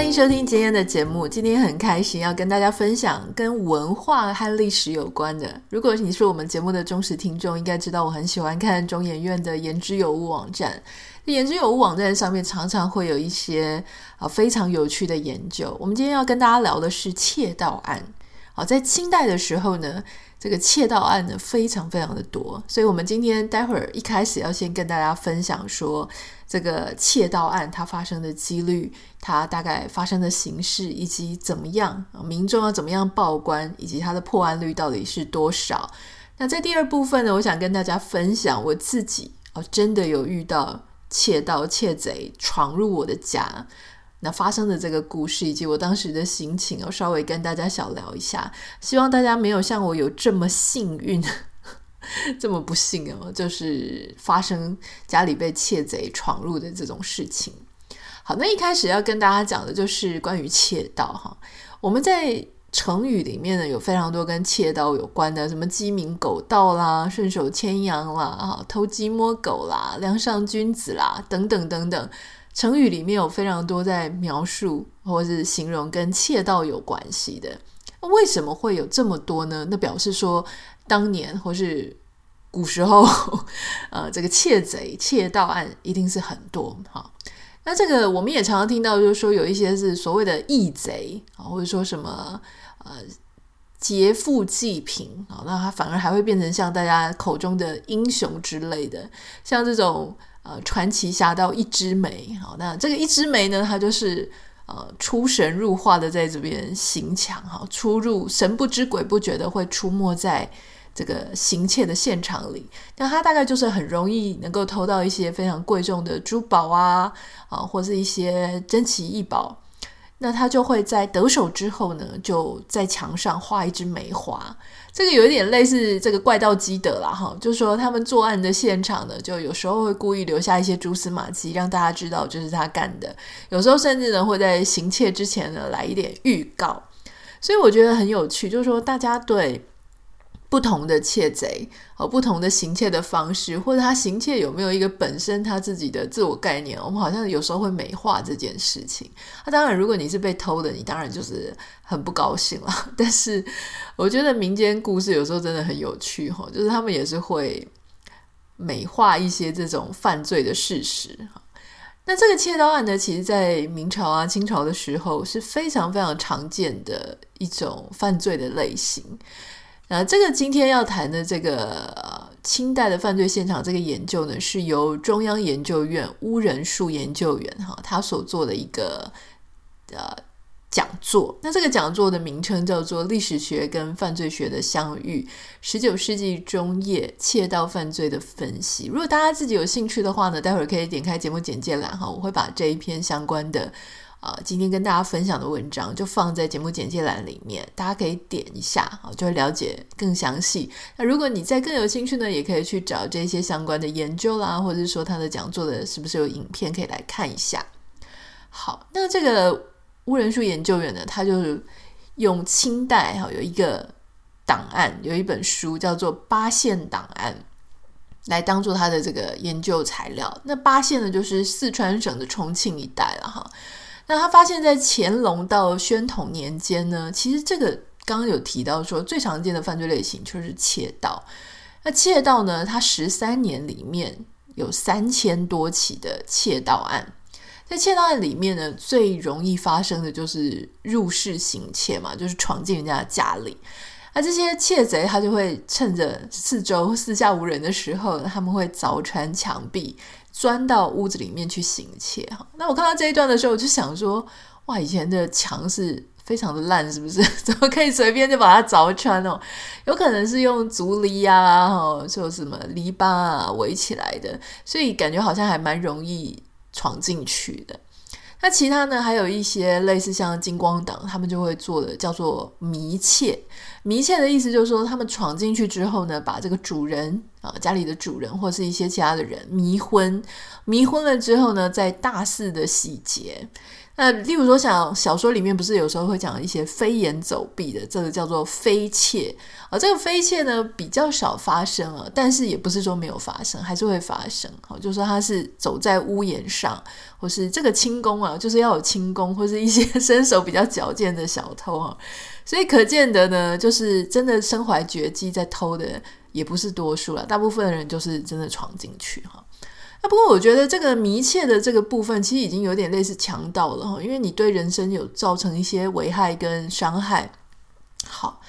欢迎收听今天的节目。今天很开心要跟大家分享跟文化和历史有关的。如果你是我们节目的忠实听众，应该知道我很喜欢看中研院的言之有物网站。言之有物网站上面常常会有一些啊非常有趣的研究。我们今天要跟大家聊的是窃盗案。好，在清代的时候呢，这个窃盗案呢非常非常的多，所以我们今天待会儿一开始要先跟大家分享说。这个窃盗案它发生的几率，它大概发生的形式，以及怎么样，民众要怎么样报关，以及它的破案率到底是多少？那在第二部分呢，我想跟大家分享我自己哦，真的有遇到窃盗窃贼闯入我的家，那发生的这个故事，以及我当时的心情，我稍微跟大家小聊一下，希望大家没有像我有这么幸运。这么不幸哦，就是发生家里被窃贼闯入的这种事情。好，那一开始要跟大家讲的就是关于窃盗哈。我们在成语里面呢，有非常多跟窃盗有关的，什么鸡鸣狗盗啦、顺手牵羊啦、哈偷鸡摸狗啦、梁上君子啦等等等等。成语里面有非常多在描述或是形容跟窃盗有关系的。为什么会有这么多呢？那表示说。当年或是古时候，呃，这个窃贼窃盗案一定是很多哈。那这个我们也常常听到，就是说有一些是所谓的义贼啊，或者说什么呃劫富济贫啊，那他反而还会变成像大家口中的英雄之类的，像这种呃传奇侠盗一枝梅。好，那这个一枝梅呢，他就是呃出神入化的在这边行抢哈，出入神不知鬼不觉的会出没在。这个行窃的现场里，那他大概就是很容易能够偷到一些非常贵重的珠宝啊，啊，或是一些珍奇异宝。那他就会在得手之后呢，就在墙上画一枝梅花。这个有一点类似这个怪盗基德啦，哈，就是说他们作案的现场呢，就有时候会故意留下一些蛛丝马迹，让大家知道这是他干的。有时候甚至呢，会在行窃之前呢，来一点预告。所以我觉得很有趣，就是说大家对。不同的窃贼和不同的行窃的方式，或者他行窃有没有一个本身他自己的自我概念，我们好像有时候会美化这件事情。那当然，如果你是被偷的，你当然就是很不高兴了。但是，我觉得民间故事有时候真的很有趣哈，就是他们也是会美化一些这种犯罪的事实。那这个窃盗案呢，其实在明朝啊、清朝的时候是非常非常常见的一种犯罪的类型。那这个今天要谈的这个清代的犯罪现场这个研究呢，是由中央研究院鄔仁树研究员哈他所做的一个呃讲座。那这个讲座的名称叫做《历史学跟犯罪学的相遇：十九世纪中叶窃盗犯罪的分析》。如果大家自己有兴趣的话呢，待会儿可以点开节目简介栏哈，我会把这一篇相关的。啊，今天跟大家分享的文章就放在节目简介栏里面，大家可以点一下啊，就会了解更详细。那如果你再更有兴趣呢，也可以去找这些相关的研究啦，或者是说他的讲座的是不是有影片可以来看一下。好，那这个乌仁树研究员呢，他就是用清代哈有一个档案，有一本书叫做《八县档案》，来当做他的这个研究材料。那八县呢，就是四川省的重庆一带了哈。那他发现，在乾隆到宣统年间呢，其实这个刚刚有提到说，最常见的犯罪类型就是窃盗。那窃盗呢，它十三年里面有三千多起的窃盗案。在窃盗案里面呢，最容易发生的就是入室行窃嘛，就是闯进人家的家里。那这些窃贼他就会趁着四周四下无人的时候，他们会凿穿墙壁。钻到屋子里面去行窃哈，那我看到这一段的时候，我就想说，哇，以前的墙是非常的烂，是不是？怎么可以随便就把它凿穿哦？有可能是用竹篱啊，哈，就什么篱笆啊围起来的，所以感觉好像还蛮容易闯进去的。那其他呢，还有一些类似像金光党，他们就会做的叫做迷窃。迷窃的意思就是说，他们闯进去之后呢，把这个主人啊，家里的主人或是一些其他的人迷昏，迷昏了之后呢，再大肆的洗劫。那例如说，像小说里面不是有时候会讲一些飞檐走壁的，这个叫做飞窃啊。这个飞窃呢比较少发生啊，但是也不是说没有发生，还是会发生。好，就说他是走在屋檐上，或是这个轻功啊，就是要有轻功，或是一些 身手比较矫健的小偷啊。所以可见得呢，就是真的身怀绝技在偷的也不是多数了，大部分的人就是真的闯进去哈。那不过我觉得这个迷窃的这个部分，其实已经有点类似强盗了哈，因为你对人身有造成一些危害跟伤害。好，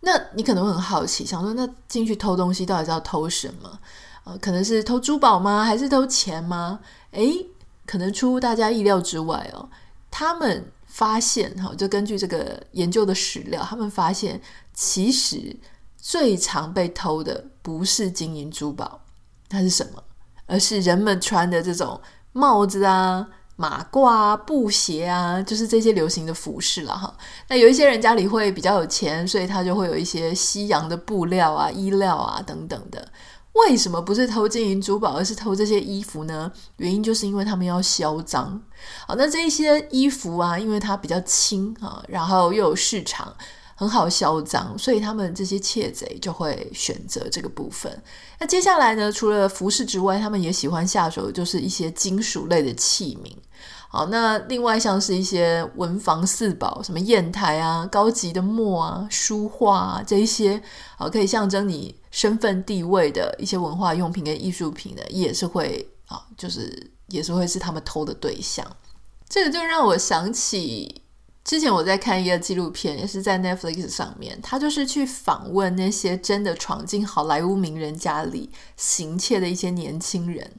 那你可能会很好奇，想说那进去偷东西到底是要偷什么？呃，可能是偷珠宝吗？还是偷钱吗？诶，可能出乎大家意料之外哦。他们发现哈，就根据这个研究的史料，他们发现其实最常被偷的不是金银珠宝，它是什么？而是人们穿的这种帽子啊、马褂啊、布鞋啊，就是这些流行的服饰了哈。那有一些人家里会比较有钱，所以他就会有一些西洋的布料啊、衣料啊等等的。为什么不是偷金银珠宝，而是偷这些衣服呢？原因就是因为他们要销赃。好，那这一些衣服啊，因为它比较轻啊，然后又有市场。很好嚣张，所以他们这些窃贼就会选择这个部分。那接下来呢，除了服饰之外，他们也喜欢下手，就是一些金属类的器皿。好，那另外像是一些文房四宝，什么砚台啊、高级的墨啊、书画啊这一些，好，可以象征你身份地位的一些文化用品跟艺术品的，也是会啊，就是也是会是他们偷的对象。这个就让我想起。之前我在看一个纪录片，也是在 Netflix 上面，他就是去访问那些真的闯进好莱坞名人家里行窃的一些年轻人，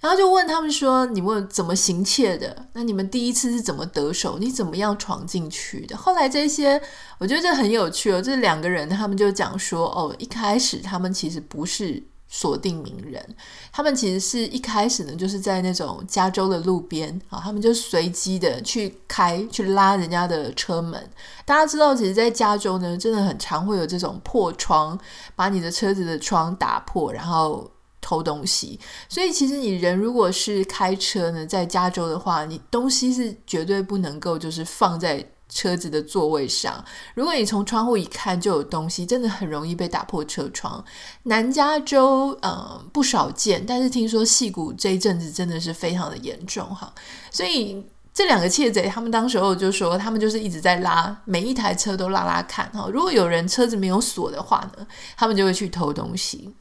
然后就问他们说：“你问怎么行窃的？那你们第一次是怎么得手？你怎么样闯进去的？”后来这些，我觉得这很有趣哦。这两个人他们就讲说：“哦，一开始他们其实不是。”锁定名人，他们其实是一开始呢，就是在那种加州的路边啊，他们就随机的去开去拉人家的车门。大家知道，其实，在加州呢，真的很常会有这种破窗，把你的车子的窗打破，然后偷东西。所以，其实你人如果是开车呢，在加州的话，你东西是绝对不能够就是放在。车子的座位上，如果你从窗户一看就有东西，真的很容易被打破车窗。南加州，呃，不少见，但是听说矽谷这一阵子真的是非常的严重哈。所以这两个窃贼，他们当时候就说，他们就是一直在拉，每一台车都拉拉看哈。如果有人车子没有锁的话呢，他们就会去偷东西。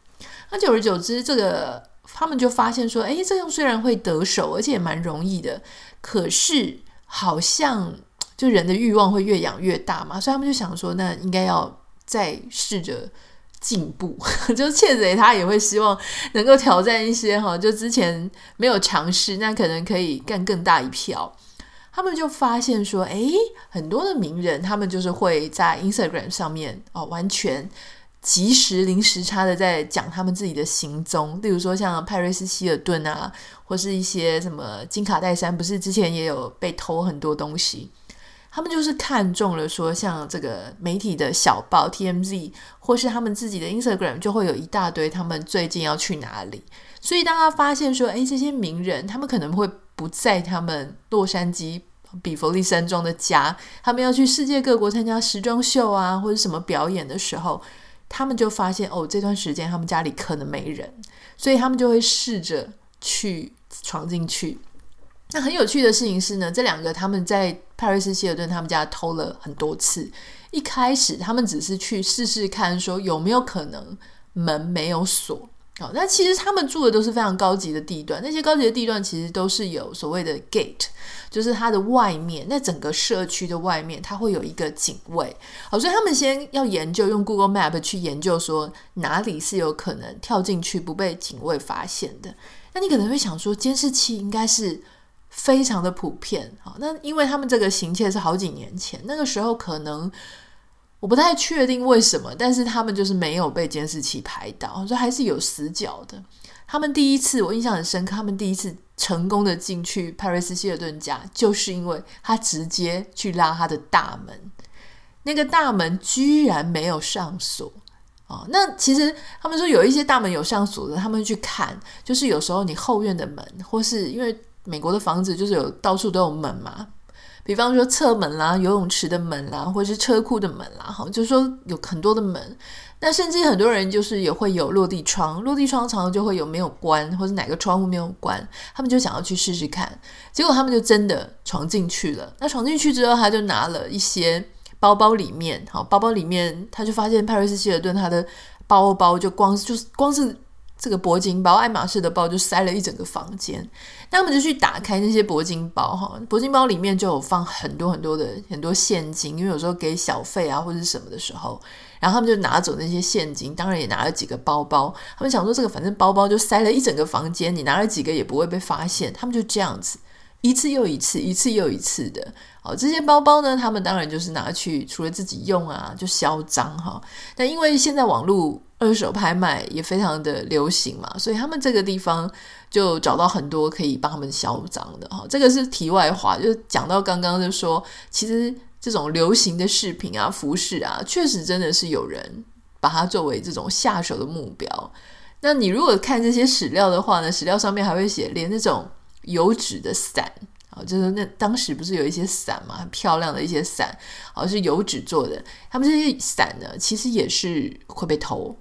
那久而久之，这个他们就发现说，哎，这样虽然会得手，而且也蛮容易的，可是好像。就人的欲望会越养越大嘛，所以他们就想说，那应该要再试着进步。就窃贼他也会希望能够挑战一些哈，就之前没有尝试，那可能可以干更大一票。他们就发现说，诶，很多的名人，他们就是会在 Instagram 上面哦，完全即时零时差的在讲他们自己的行踪。例如说像派瑞斯希尔顿啊，或是一些什么金卡戴珊，不是之前也有被偷很多东西。他们就是看中了说，像这个媒体的小报 TMZ，或是他们自己的 Instagram，就会有一大堆他们最近要去哪里。所以当他发现说，诶，这些名人他们可能会不在他们洛杉矶比佛利山庄的家，他们要去世界各国参加时装秀啊，或者什么表演的时候，他们就发现哦，这段时间他们家里可能没人，所以他们就会试着去闯进去。那很有趣的事情是呢，这两个他们在派瑞斯希尔顿他们家偷了很多次。一开始他们只是去试试看，说有没有可能门没有锁。好，那其实他们住的都是非常高级的地段，那些高级的地段其实都是有所谓的 gate，就是它的外面，那整个社区的外面，它会有一个警卫。好，所以他们先要研究，用 Google Map 去研究说哪里是有可能跳进去不被警卫发现的。那你可能会想说，监视器应该是。非常的普遍，好，那因为他们这个行窃是好几年前，那个时候可能我不太确定为什么，但是他们就是没有被监视器拍到，所以还是有死角的。他们第一次我印象很深刻，他们第一次成功的进去派瑞斯希尔顿家，就是因为他直接去拉他的大门，那个大门居然没有上锁啊！那其实他们说有一些大门有上锁的，他们去看，就是有时候你后院的门，或是因为。美国的房子就是有到处都有门嘛，比方说侧门啦、游泳池的门啦，或者是车库的门啦，哈，就是说有很多的门。那甚至很多人就是也会有落地窗，落地窗常常就会有没有关，或者哪个窗户没有关，他们就想要去试试看，结果他们就真的闯进去了。那闯进去之后，他就拿了一些包包里面，好，包包里面他就发现派瑞斯希尔顿他的包包就光就是光是。这个铂金包，爱马仕的包就塞了一整个房间。那他们就去打开那些铂金包，哈，铂金包里面就有放很多很多的很多现金，因为有时候给小费啊或者什么的时候，然后他们就拿走那些现金，当然也拿了几个包包。他们想说，这个反正包包就塞了一整个房间，你拿了几个也不会被发现。他们就这样子一次又一次，一次又一次的。哦，这些包包呢，他们当然就是拿去除了自己用啊，就销赃哈。但因为现在网络。二手拍卖也非常的流行嘛，所以他们这个地方就找到很多可以帮他们销赃的哈。这个是题外话，就讲到刚刚就说，其实这种流行的饰品啊、服饰啊，确实真的是有人把它作为这种下手的目标。那你如果看这些史料的话呢，史料上面还会写，连那种油纸的伞啊。就是那当时不是有一些伞嘛，很漂亮的一些伞，好像是油纸做的。他们这些伞呢，其实也是会被偷。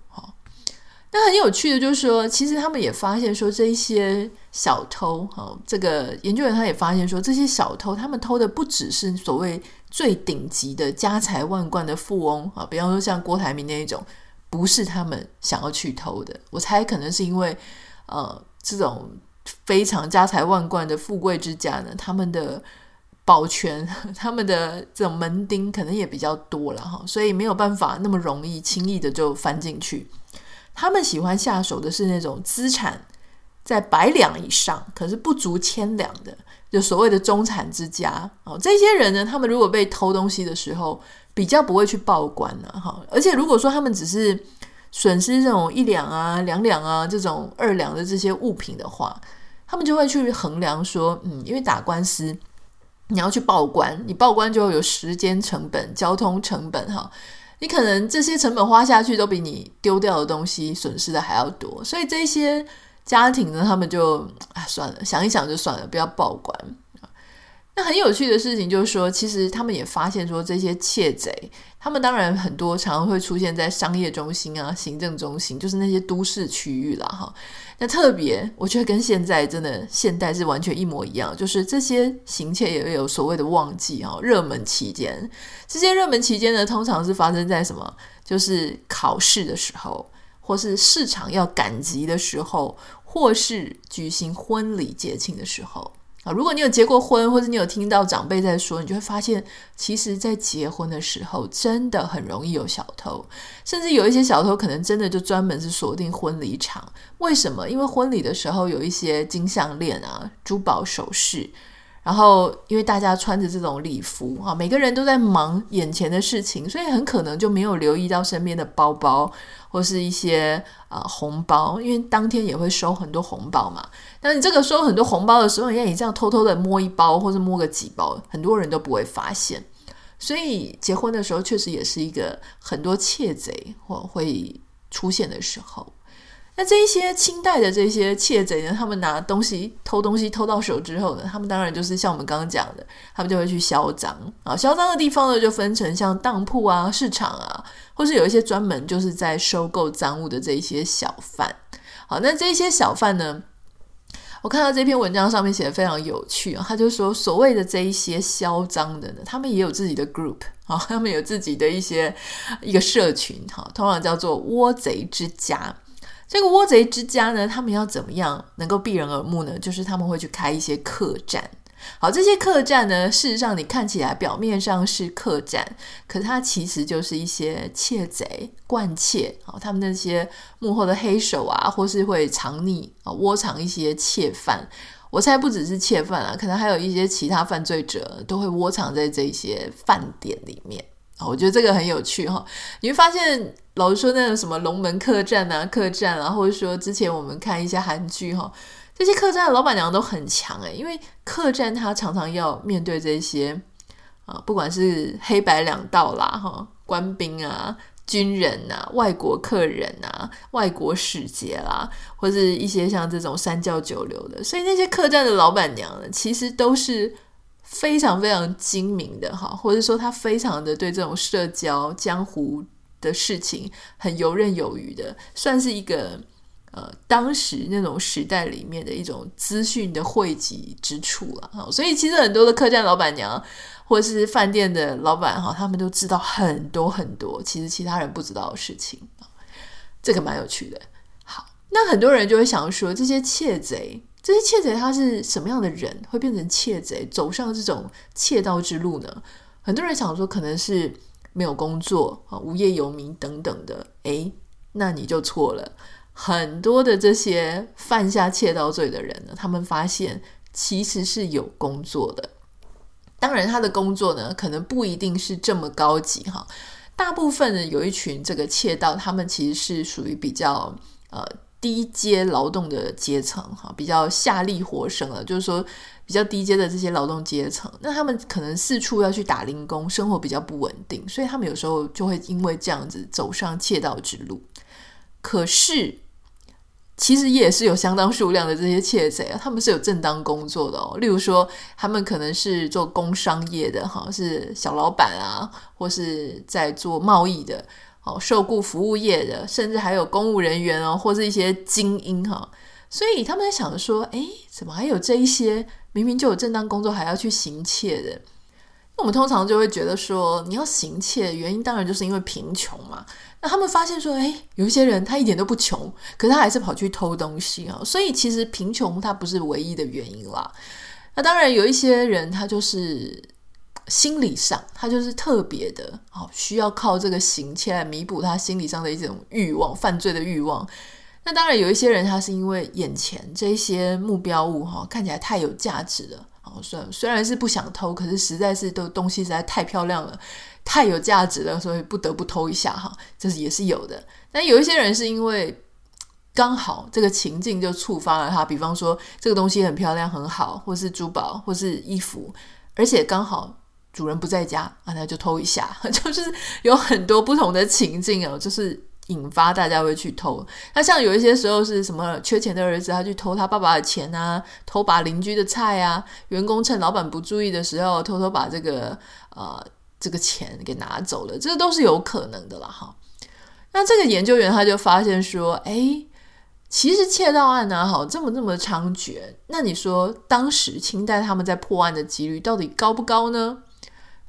那很有趣的，就是说，其实他们也发现说，这一些小偷，哈，这个研究员他也发现说，这些小偷他们偷的不只是所谓最顶级的家财万贯的富翁啊，比方说像郭台铭那一种，不是他们想要去偷的。我猜可能是因为呃这种。非常家财万贯的富贵之家呢，他们的保全、他们的这种门丁可能也比较多了哈，所以没有办法那么容易轻易的就翻进去。他们喜欢下手的是那种资产在百两以上，可是不足千两的，就所谓的中产之家哦。这些人呢，他们如果被偷东西的时候，比较不会去报官了哈。而且如果说他们只是损失这种一两啊、两两啊这种二两的这些物品的话，他们就会去衡量说，嗯，因为打官司你要去报官，你报官就会有时间成本、交通成本，哈，你可能这些成本花下去都比你丢掉的东西损失的还要多，所以这些家庭呢，他们就啊算了，想一想就算了，不要报官。那很有趣的事情就是说，其实他们也发现说，这些窃贼，他们当然很多常常会出现在商业中心啊、行政中心，就是那些都市区域啦。哈。那特别，我觉得跟现在真的现代是完全一模一样，就是这些行窃也有所谓的旺季哈，热门期间。这些热门期间呢，通常是发生在什么？就是考试的时候，或是市场要赶集的时候，或是举行婚礼节庆的时候。啊，如果你有结过婚，或者你有听到长辈在说，你就会发现，其实，在结婚的时候，真的很容易有小偷，甚至有一些小偷可能真的就专门是锁定婚礼场。为什么？因为婚礼的时候有一些金项链啊、珠宝首饰。然后，因为大家穿着这种礼服啊，每个人都在忙眼前的事情，所以很可能就没有留意到身边的包包或是一些啊、呃、红包，因为当天也会收很多红包嘛。但你这个收很多红包的时候，你看你这样偷偷的摸一包或者摸个几包，很多人都不会发现。所以结婚的时候，确实也是一个很多窃贼或会出现的时候。那这一些清代的这些窃贼呢，他们拿东西偷东西偷到手之后呢，他们当然就是像我们刚刚讲的，他们就会去销赃啊。销赃的地方呢，就分成像当铺啊、市场啊，或是有一些专门就是在收购赃物的这一些小贩。好，那这一些小贩呢，我看到这篇文章上面写的非常有趣啊，他就说所谓的这一些销赃的呢，他们也有自己的 group 啊，他们有自己的一些一个社群哈，通常叫做窝贼之家。这个窝贼之家呢，他们要怎么样能够避人耳目呢？就是他们会去开一些客栈。好，这些客栈呢，事实上你看起来表面上是客栈，可是它其实就是一些窃贼、惯窃。好，他们那些幕后的黑手啊，或是会藏匿啊、窝藏一些窃犯。我猜不只是窃犯啊，可能还有一些其他犯罪者都会窝藏在这些饭店里面。我觉得这个很有趣哈，你会发现，老是说，那种什么龙门客栈啊、客栈啊，或者说之前我们看一些韩剧哈，这些客栈的老板娘都很强诶，因为客栈他常常要面对这些啊，不管是黑白两道啦哈，官兵啊、军人啊、外国客人啊、外国使节啦，或是一些像这种三教九流的，所以那些客栈的老板娘呢，其实都是非常非常精明的哈，或者说他非常的对这种社交江湖的事情很游刃有余的，算是一个。呃，当时那种时代里面的一种资讯的汇集之处了，所以其实很多的客栈老板娘或者是饭店的老板哈，他们都知道很多很多其实其他人不知道的事情，这个蛮有趣的。好，那很多人就会想说，这些窃贼，这些窃贼他是什么样的人，会变成窃贼，走上这种窃盗之路呢？很多人想说，可能是没有工作啊，无业游民等等的。诶，那你就错了。很多的这些犯下窃盗罪的人呢，他们发现其实是有工作的。当然，他的工作呢，可能不一定是这么高级哈。大部分呢，有一群这个窃盗，他们其实是属于比较呃低阶劳动的阶层哈，比较下力活生了，就是说比较低阶的这些劳动阶层。那他们可能四处要去打零工，生活比较不稳定，所以他们有时候就会因为这样子走上窃盗之路。可是，其实也是有相当数量的这些窃贼啊，他们是有正当工作的哦。例如说，他们可能是做工商业的，哈，是小老板啊，或是在做贸易的，哦，受雇服务业的，甚至还有公务人员哦，或是一些精英哈。所以他们在想说，诶，怎么还有这一些明明就有正当工作还要去行窃的？那我们通常就会觉得说，你要行窃，原因当然就是因为贫穷嘛。那他们发现说，诶，有一些人他一点都不穷，可是他还是跑去偷东西啊。所以其实贫穷它不是唯一的原因啦。那当然有一些人他就是心理上，他就是特别的哦，需要靠这个行窃来弥补他心理上的一种欲望，犯罪的欲望。那当然有一些人他是因为眼前这些目标物哈，看起来太有价值了。虽然虽然是不想偷，可是实在是都东西实在太漂亮了，太有价值了，所以不得不偷一下哈，这是也是有的。但有一些人是因为刚好这个情境就触发了他，比方说这个东西很漂亮很好，或是珠宝或是衣服，而且刚好主人不在家啊，那就偷一下，就是有很多不同的情境哦，就是。引发大家会去偷，那像有一些时候是什么缺钱的儿子，他去偷他爸爸的钱啊，偷把邻居的菜啊，员工趁老板不注意的时候，偷偷把这个呃这个钱给拿走了，这都是有可能的了哈。那这个研究员他就发现说，哎，其实窃盗案呢，哈，这么这么猖獗，那你说当时清代他们在破案的几率到底高不高呢？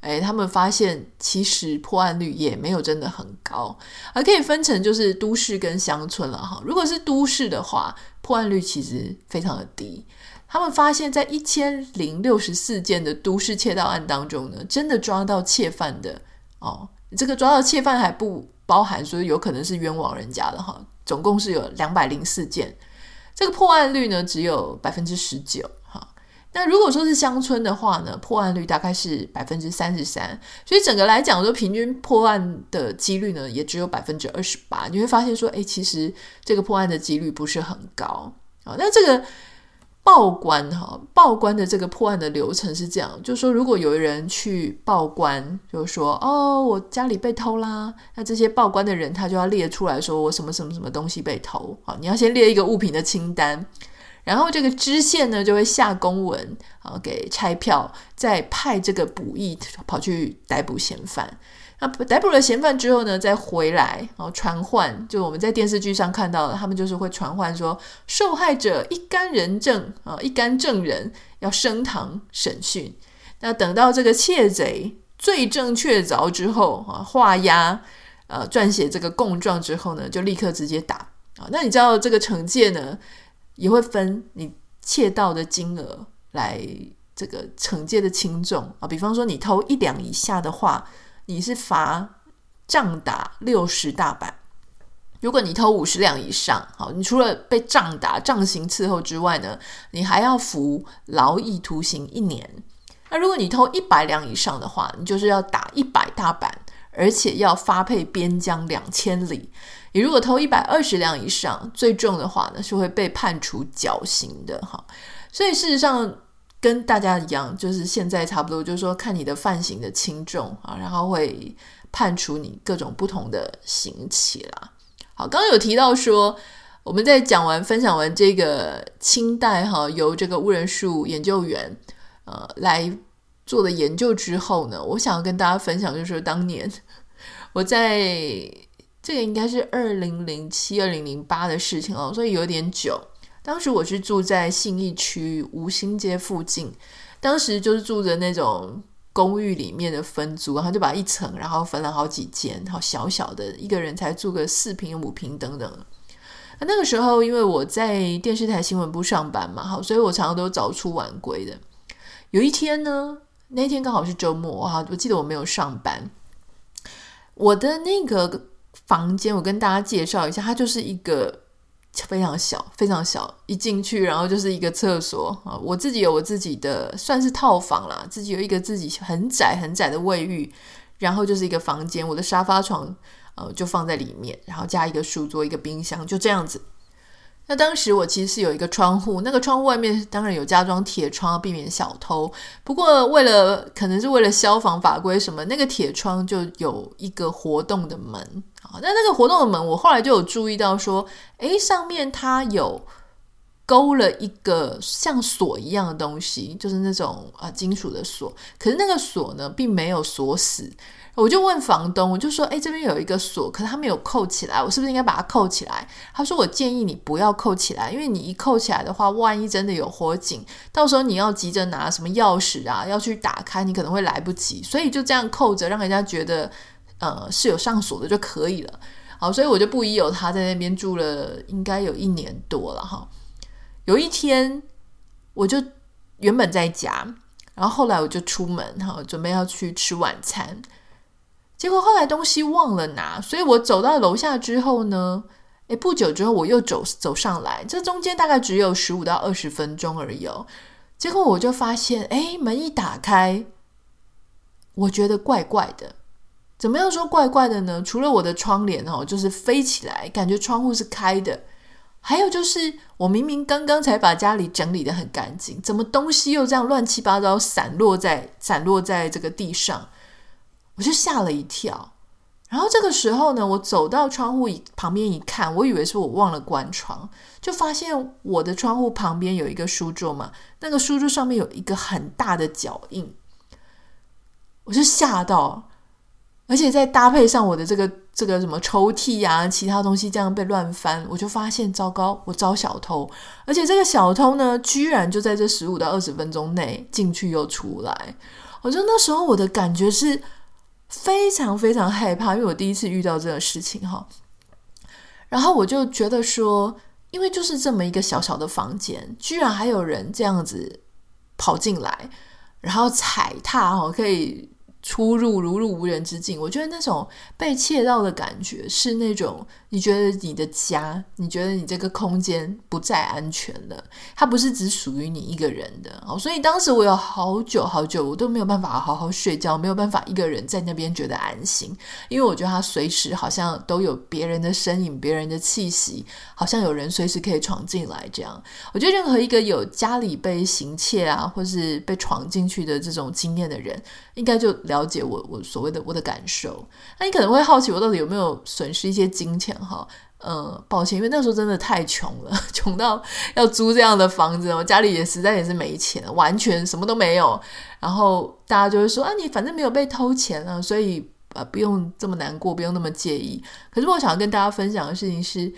诶，他们发现其实破案率也没有真的很高，而可以分成就是都市跟乡村了哈。如果是都市的话，破案率其实非常的低。他们发现，在一千零六十四件的都市窃盗案当中呢，真的抓到窃犯的哦，这个抓到窃犯还不包含，说有可能是冤枉人家的哈。总共是有两百零四件，这个破案率呢只有百分之十九。那如果说是乡村的话呢，破案率大概是百分之三十三，所以整个来讲，说平均破案的几率呢，也只有百分之二十八。你会发现说，诶，其实这个破案的几率不是很高啊。那这个报关哈，报关的这个破案的流程是这样，就是说，如果有人去报关，就是说，哦，我家里被偷啦，那这些报关的人他就要列出来说，我什么什么什么东西被偷啊，你要先列一个物品的清单。然后这个知县呢，就会下公文啊，给差票，再派这个捕役跑去逮捕嫌犯。那逮捕了嫌犯之后呢，再回来然后传唤，就我们在电视剧上看到的，他们就是会传唤说，受害者一干人证啊，一干证人要升堂审讯。那等到这个窃贼罪证确凿之后啊，画押呃，撰写这个供状之后呢，就立刻直接打啊。那你知道这个惩戒呢？也会分你窃盗的金额来这个惩戒的轻重啊，比方说你偷一两以下的话，你是罚杖打六十大板；如果你偷五十两以上，好，你除了被杖打、杖刑伺候之外呢，你还要服劳役徒刑一年。那如果你偷一百两以上的话，你就是要打一百大板，而且要发配边疆两千里。你如果偷一百二十两以上，最重的话呢，是会被判处绞刑的哈。所以事实上跟大家一样，就是现在差不多，就是说看你的犯行的轻重啊，然后会判处你各种不同的刑期啦。好，刚刚有提到说，我们在讲完分享完这个清代哈由这个兀仁术研究员呃来做的研究之后呢，我想要跟大家分享，就是当年我在这个应该是二零零七、二零零八的事情哦，所以有点久。当时我是住在信义区吴兴街附近，当时就是住着那种公寓里面的分租，然后就把一层，然后分了好几间，好小小的，一个人才住个四平、五平等等。那那个时候，因为我在电视台新闻部上班嘛，好，所以我常常都早出晚归的。有一天呢，那天刚好是周末哈，我记得我没有上班。我的那个房间，我跟大家介绍一下，它就是一个。非常小，非常小，一进去，然后就是一个厕所啊。我自己有我自己的，算是套房啦，自己有一个自己很窄很窄的卫浴，然后就是一个房间。我的沙发床呃就放在里面，然后加一个书桌，一个冰箱，就这样子。那当时我其实是有一个窗户，那个窗户外面当然有加装铁窗，避免小偷。不过为了可能是为了消防法规什么，那个铁窗就有一个活动的门啊。那那个活动的门，我后来就有注意到说，诶，上面它有勾了一个像锁一样的东西，就是那种啊金属的锁。可是那个锁呢，并没有锁死。我就问房东，我就说：“哎，这边有一个锁，可是它没有扣起来，我是不是应该把它扣起来？”他说：“我建议你不要扣起来，因为你一扣起来的话，万一真的有火警，到时候你要急着拿什么钥匙啊，要去打开，你可能会来不及。所以就这样扣着，让人家觉得呃是有上锁的就可以了。好，所以我就不疑有他，在那边住了应该有一年多了哈。有一天，我就原本在家，然后后来我就出门哈，准备要去吃晚餐。”结果后来东西忘了拿，所以我走到楼下之后呢，诶，不久之后我又走走上来，这中间大概只有十五到二十分钟而已哦。结果我就发现，诶，门一打开，我觉得怪怪的。怎么样说怪怪的呢？除了我的窗帘哦，就是飞起来，感觉窗户是开的，还有就是我明明刚刚才把家里整理得很干净，怎么东西又这样乱七八糟散落在散落在这个地上？我就吓了一跳，然后这个时候呢，我走到窗户旁边一看，我以为是我忘了关窗，就发现我的窗户旁边有一个书桌嘛，那个书桌上面有一个很大的脚印，我就吓到，而且再搭配上我的这个这个什么抽屉呀、其他东西这样被乱翻，我就发现糟糕，我招小偷，而且这个小偷呢，居然就在这十五到二十分钟内进去又出来，我就那时候我的感觉是。非常非常害怕，因为我第一次遇到这个事情哈。然后我就觉得说，因为就是这么一个小小的房间，居然还有人这样子跑进来，然后踩踏哈，可以。出入如入无人之境，我觉得那种被窃盗的感觉是那种你觉得你的家，你觉得你这个空间不再安全了，它不是只属于你一个人的哦。所以当时我有好久好久，我都没有办法好好睡觉，没有办法一个人在那边觉得安心，因为我觉得他随时好像都有别人的身影、别人的气息，好像有人随时可以闯进来这样。我觉得任何一个有家里被行窃啊，或是被闯进去的这种经验的人，应该就了了解我我所谓的我的感受，那你可能会好奇我到底有没有损失一些金钱哈？呃，抱歉，因为那时候真的太穷了，穷到要租这样的房子，我家里也实在也是没钱，完全什么都没有。然后大家就会说啊，你反正没有被偷钱啊，所以呃不用这么难过，不用那么介意。可是我想要跟大家分享的事情是，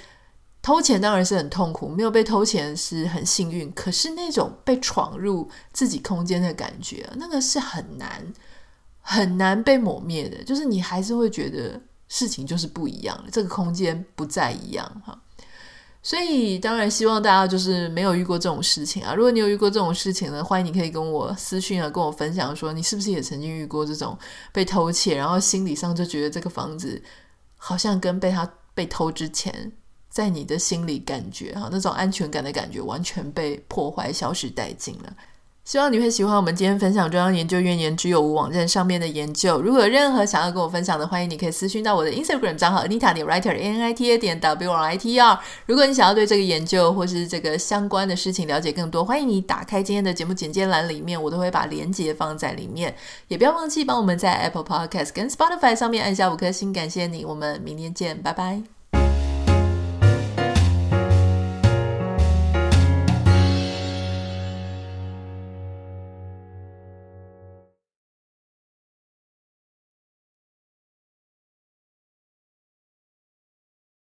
偷钱当然是很痛苦，没有被偷钱是很幸运。可是那种被闯入自己空间的感觉，那个是很难。很难被抹灭的，就是你还是会觉得事情就是不一样，这个空间不再一样哈。所以当然希望大家就是没有遇过这种事情啊。如果你有遇过这种事情呢，欢迎你可以跟我私讯啊，跟我分享说你是不是也曾经遇过这种被偷窃，然后心理上就觉得这个房子好像跟被他被偷之前，在你的心里感觉哈那种安全感的感觉完全被破坏、消失殆尽了。希望你会喜欢我们今天分享中央研究院研之有无网站上面的研究。如果有任何想要跟我分享的，欢迎你可以私讯到我的 Instagram 账号 Anita 点 Writer A N I T A 点 W R I T R。如果你想要对这个研究或是这个相关的事情了解更多，欢迎你打开今天的节目简介栏里面，我都会把链接放在里面。也不要忘记帮我们在 Apple Podcast 跟 Spotify 上面按下五颗星，感谢你。我们明天见，拜拜。